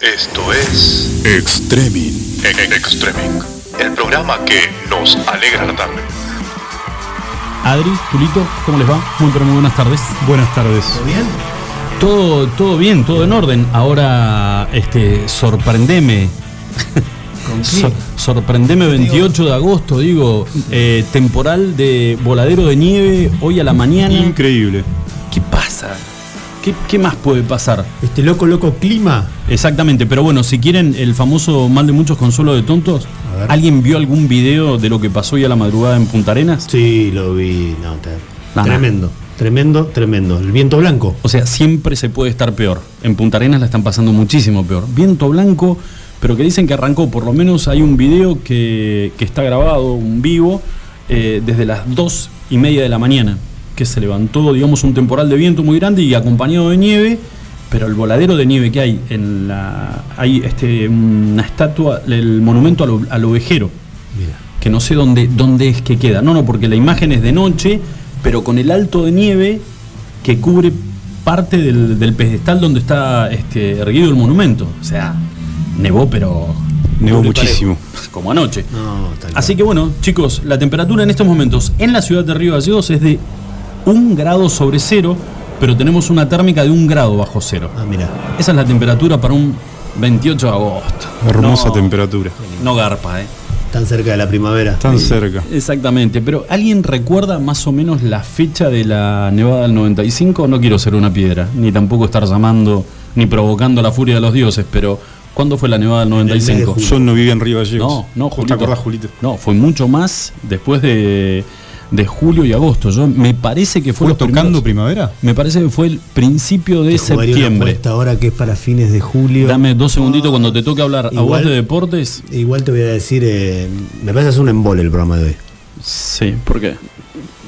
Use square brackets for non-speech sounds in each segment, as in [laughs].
Esto es Extreming. E- Extreming, el programa que nos alegra la tarde. Adri, Julito, ¿cómo les va? Muy, pero muy buenas tardes. Buenas tardes. bien? Todo, todo bien, todo en orden. Ahora, este, sorprendeme. [laughs] ¿Con qué? Sorprendeme 28 de agosto, digo, eh, temporal de voladero de nieve hoy a la mañana. Increíble. ¿Qué pasa? ¿Qué, qué más puede pasar? Este loco, loco clima. Exactamente, pero bueno, si quieren el famoso mal de muchos consuelo de tontos. ¿alguien vio algún video de lo que pasó hoy a la madrugada en Punta Arenas? Sí, lo vi. No, te- tremendo, tremendo, tremendo. El viento blanco. O sea, siempre se puede estar peor. En Punta Arenas la están pasando muchísimo peor. Viento blanco, pero que dicen que arrancó. Por lo menos hay un video que, que está grabado, un vivo, eh, desde las dos y media de la mañana. Que se levantó, digamos, un temporal de viento muy grande y acompañado de nieve. Pero el voladero de nieve que hay en la. Hay este, una estatua, el monumento al, al ovejero Mira. que no sé dónde, dónde es que queda. No, no, porque la imagen es de noche, pero con el alto de nieve que cubre parte del, del pedestal donde está este, erguido el monumento. O sea, nevó, pero Nevó muchísimo. como anoche. No, Así que bueno, chicos, la temperatura en estos momentos en la ciudad de Río Gallegos es de un grado sobre cero, pero tenemos una térmica de un grado bajo cero. Ah, mira. Esa es la temperatura para un 28 de agosto. Hermosa No- temperatura. No garpa, ¿eh? Tan cerca de la primavera. Tan cerca. Exactamente, pero ¿alguien recuerda más o menos la fecha de la nevada del 95? No quiero ser una piedra, ni tampoco estar llamando ni provocando la furia de los dioses, pero ¿cuándo fue la nevada del el mes de 95? julio. Yo no vivía en Río Gallegos. No, no, ¿Vos Julito. ¿Te acordás, Julito? No, fue mucho más después de, de julio y agosto. Yo me parece que fue, ¿Fue los tocando primeros- primavera? Me parece que fue el principio de septiembre. apuesta ahora que es para fines de julio. Dame dos segunditos cuando te toque hablar a vos Igual- de deportes. Igual te voy a decir, eh, me parece que es un embole el programa de hoy. Sí, ¿por qué?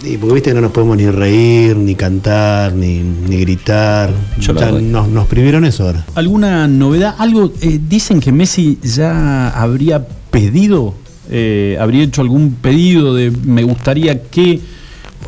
Y porque viste que no nos podemos ni reír, ni cantar, ni, ni gritar. Yo Ya nos, nos prohibieron eso ahora. ¿Alguna novedad? Algo eh, dicen que Messi ya habría pedido, eh, habría hecho algún pedido de me gustaría que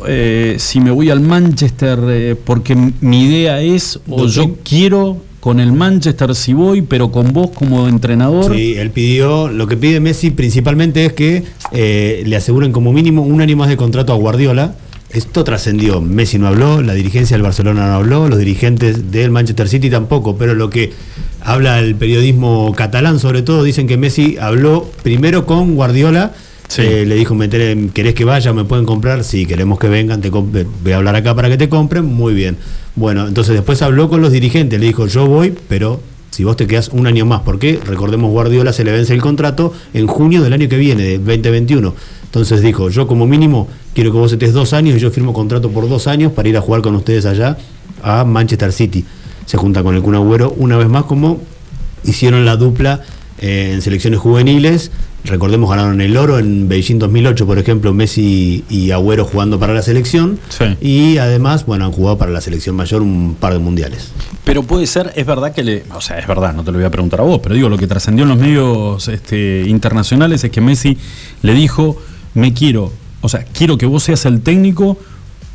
eh, si me voy al Manchester, eh, porque mi idea es, o yo quiero con el Manchester si voy, pero con vos como entrenador. Sí, él pidió, lo que pide Messi principalmente es que eh, le aseguren como mínimo un año más de contrato a Guardiola. Esto trascendió. Messi no habló, la dirigencia del Barcelona no habló, los dirigentes del Manchester City tampoco, pero lo que habla el periodismo catalán sobre todo, dicen que Messi habló primero con Guardiola. Sí. eh, le dijo, "Me enteré, ¿querés que vaya? ¿Me pueden comprar? Sí, queremos que vengan, te voy a hablar acá para que te compren. Muy bien. Bueno, entonces después habló con los dirigentes, le dijo, yo voy, pero si vos te quedás un año más, porque recordemos Guardiola se le vence el contrato en junio del año que viene, de 2021. Entonces dijo, yo como mínimo quiero que vos estés dos años y yo firmo contrato por dos años para ir a jugar con ustedes allá a Manchester City. Se junta con el Kun Agüero una vez más como hicieron la dupla eh, en selecciones juveniles. Recordemos, ganaron el oro en Beijing 2008, por ejemplo, Messi y Agüero jugando para la selección. Sí. Y además, bueno, han jugado para la selección mayor un par de mundiales. Pero puede ser, es verdad que le. O sea, es verdad, no te lo voy a preguntar a vos, pero digo, lo que trascendió en los medios este, internacionales es que Messi le dijo: Me quiero, o sea, quiero que vos seas el técnico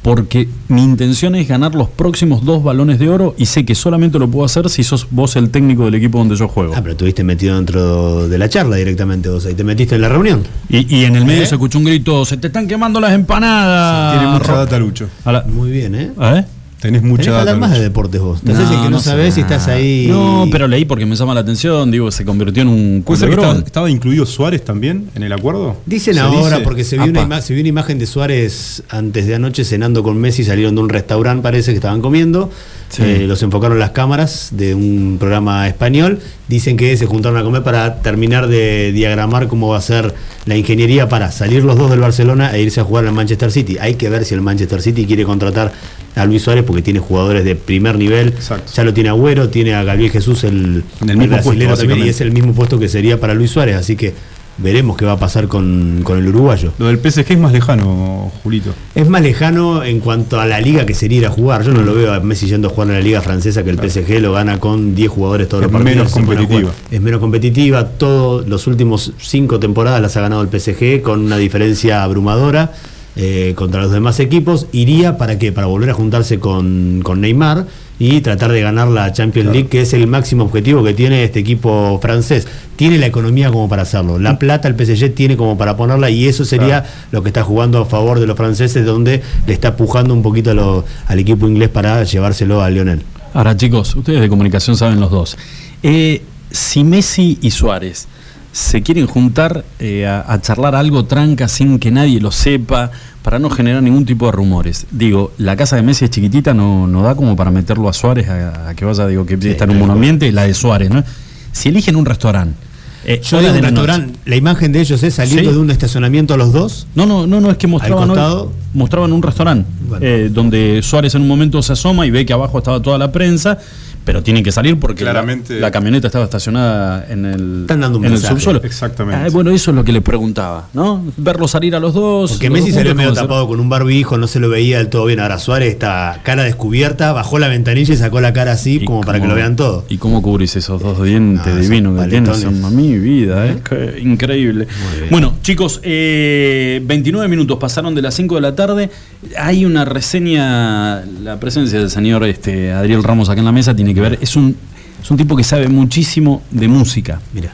porque mi intención es ganar los próximos dos balones de oro y sé que solamente lo puedo hacer si sos vos el técnico del equipo donde yo juego. Ah, pero estuviste metido dentro de la charla directamente vos ahí. ¿Te metiste en la reunión? Y, y en el medio ¿Eh? se escuchó un grito: ¡Se te están quemando las empanadas! Tiene mucha data, Lucho. la- Muy bien, ¿eh? ¿Eh? Tenés Tenés mucha que hablar más de deportes vos. Te haces el que no, sabés si estás ahí. No, pero leí porque me llama la atención, digo, se convirtió en un ¿Puede ser que culebrón. estaba, estaba incluido Suárez también en el acuerdo? Dicen ¿Se ahora, dice? porque se vio, una Apa. se vio una imagen de Suárez antes de anoche cenando con Messi, salieron de un restaurante, parece que estaban comiendo. Sí. Eh, los enfocaron las cámaras de un programa español. Dicen que se juntaron a comer para terminar de diagramar cómo va a ser la ingeniería para salir los dos del Barcelona e irse a jugar al Manchester City. Hay que ver si el Manchester City quiere contratar a Luis Suárez porque tiene jugadores de primer nivel. Exacto. Ya lo tiene Agüero, tiene a Gabriel Jesús, el, el mismo puesto, también, y es el mismo puesto que sería para Luis Suárez. Así que veremos qué va a pasar con, con el uruguayo. Lo del PSG es más lejano, Julito. Es más lejano en cuanto a la liga que sería ir a jugar. Yo no lo veo a Messi yendo a jugar a la liga francesa que el PSG lo gana con 10 jugadores todos Es los partidos. menos competitiva. Es menos competitiva. Todos los últimos 5 temporadas las ha ganado el PSG con una diferencia abrumadora eh, contra los demás equipos. Iría para qué? Para volver a juntarse con, con Neymar y tratar de ganar la Champions League, que es el máximo objetivo que tiene este equipo francés. Tiene la economía como para hacerlo. La plata el PSG tiene como para ponerla y eso sería lo que está jugando a favor de los franceses, donde le está pujando un poquito a lo- al equipo inglés para llevárselo a Lionel. Ahora, chicos, ustedes de comunicación saben los dos. Eh, si Messi y Suárez se quieren juntar eh, a, a charlar algo tranca sin que nadie lo sepa, para no generar ningún tipo de rumores. Digo, la casa de Messi es chiquitita, no, no da como para meterlo a Suárez a, a que vaya, digo, que está en un buen ambiente, la de Suárez, ¿no? Si eligen un restaurante. eh, Yo horas digo de un restaurante, la imagen de ellos es saliendo Sí. de un estacionamiento a los dos. No, no, no, no, es que mostraban, hoy- mostraban un restaurante Bueno. eh, donde Suárez en un momento se asoma y ve que abajo estaba toda la prensa, pero tienen que salir porque la- Claramente- la, camioneta estaba estacionada en el, Están dando un en el subsuelo. Exactamente. Ah, bueno, eso es lo que le preguntaba, ¿no? Verlo salir a los dos. Porque los Messi dos salió medio tapado con un barbijo, no se lo veía del todo bien. Ahora Suárez está cara descubierta, bajó la ventanilla y sacó la cara así como para que lo vean todo. ¿Y cómo cubrís esos dos dientes divinos que tienes? Son mi vida, ¿eh? Qué increíble. bien. Bueno, chicos, eh, 29 minutos pasaron de las 5 de la tarde. Hay una reseña, la presencia del señor este, Adriel Ramos acá en la mesa tiene que ver. Es un, es un tipo que sabe muchísimo de música. Mira.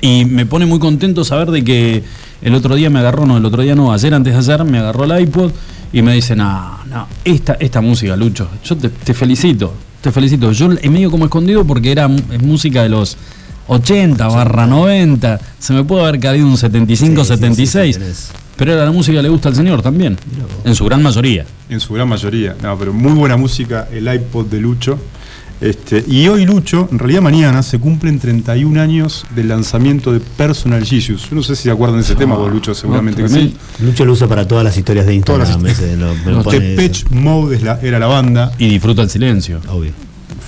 Y me pone muy contento saber de que el otro día me agarró, no, el otro día no, ayer antes de ayer me agarró el iPod y me dice, no, no, esta, esta música, Lucho, yo te, te felicito, te felicito. Yo he medio como escondido porque era es música de los 80 barra 90, se me puede haber caído un 75, Sí, sí, sí, 76, sí, tenés. pero era la música que le gusta al señor también, en su gran mayoría. En su gran mayoría. No, pero muy buena música, el iPod de Lucho. Este, y hoy Lucho, en realidad mañana, se cumplen 31 años del lanzamiento de Personal Jesus. Yo no sé si se acuerdan de ese tema, vos, Lucho, seguramente que sí. Lucho lo usa para todas las historias de Instagram. Ese lo- me Los pone Depeche eso. Mode es la- era la banda. Y disfruta el silencio. Obvio.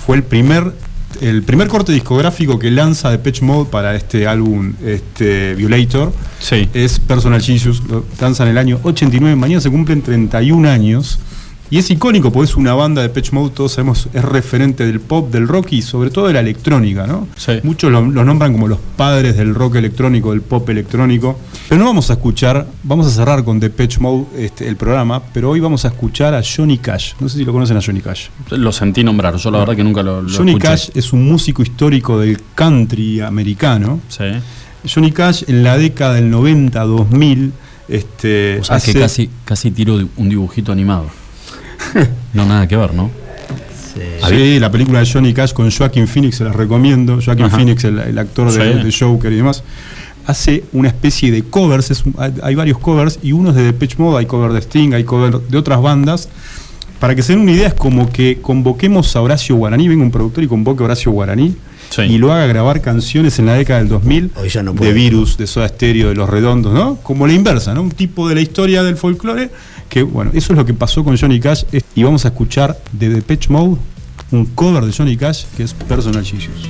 Fue el primer, el primer corte discográfico que lanza Depeche Mode para este álbum este, Violator. Sí. es Personal Jesus, lo lanzan en el año 89, mañana se cumplen 31 años. Y es icónico porque es una banda de Pitch Mode, todos sabemos, es referente del pop, del rock y sobre todo de la electrónica, ¿no? Sí. Muchos lo- los nombran como los padres del rock electrónico, del pop electrónico. Pero no vamos a escuchar, vamos a cerrar con Depeche Mode este, el programa, pero hoy vamos a escuchar a Johnny Cash. No sé si lo conocen a Johnny Cash. Lo sentí nombrar, yo la verdad que nunca lo, lo Johnny escuché. Cash es un músico histórico del country americano. Sí. Johnny Cash en la década del 90-2000 este, O sea que hace- casi, casi tiro un dibujito animado. [laughs] No, nada que ver, ¿no? Sí, la película de Johnny Cash con Joaquin Phoenix se las recomiendo. Joaquin Ajá. Phoenix, el, el actor de, Sí. de Joker y demás, hace una especie de covers. es un- hay, hay varios covers y uno es de Depeche Mode, hay cover de Sting, hay cover de otras bandas. Para que se den una idea, es como que convoquemos a Horacio Guaraní, venga un productor y convoque a Horacio Guaraní Sí. y lo haga grabar canciones en la década del 2000 Hoy ya no de. Virus, de Soda Stereo, de Los Redondos, ¿no? Como la inversa, ¿no? Un tipo de la historia del folclore que, bueno, eso es lo que pasó con Johnny Cash y vamos a escuchar de Depeche Mode un cover de Johnny Cash que es Personal Jesus.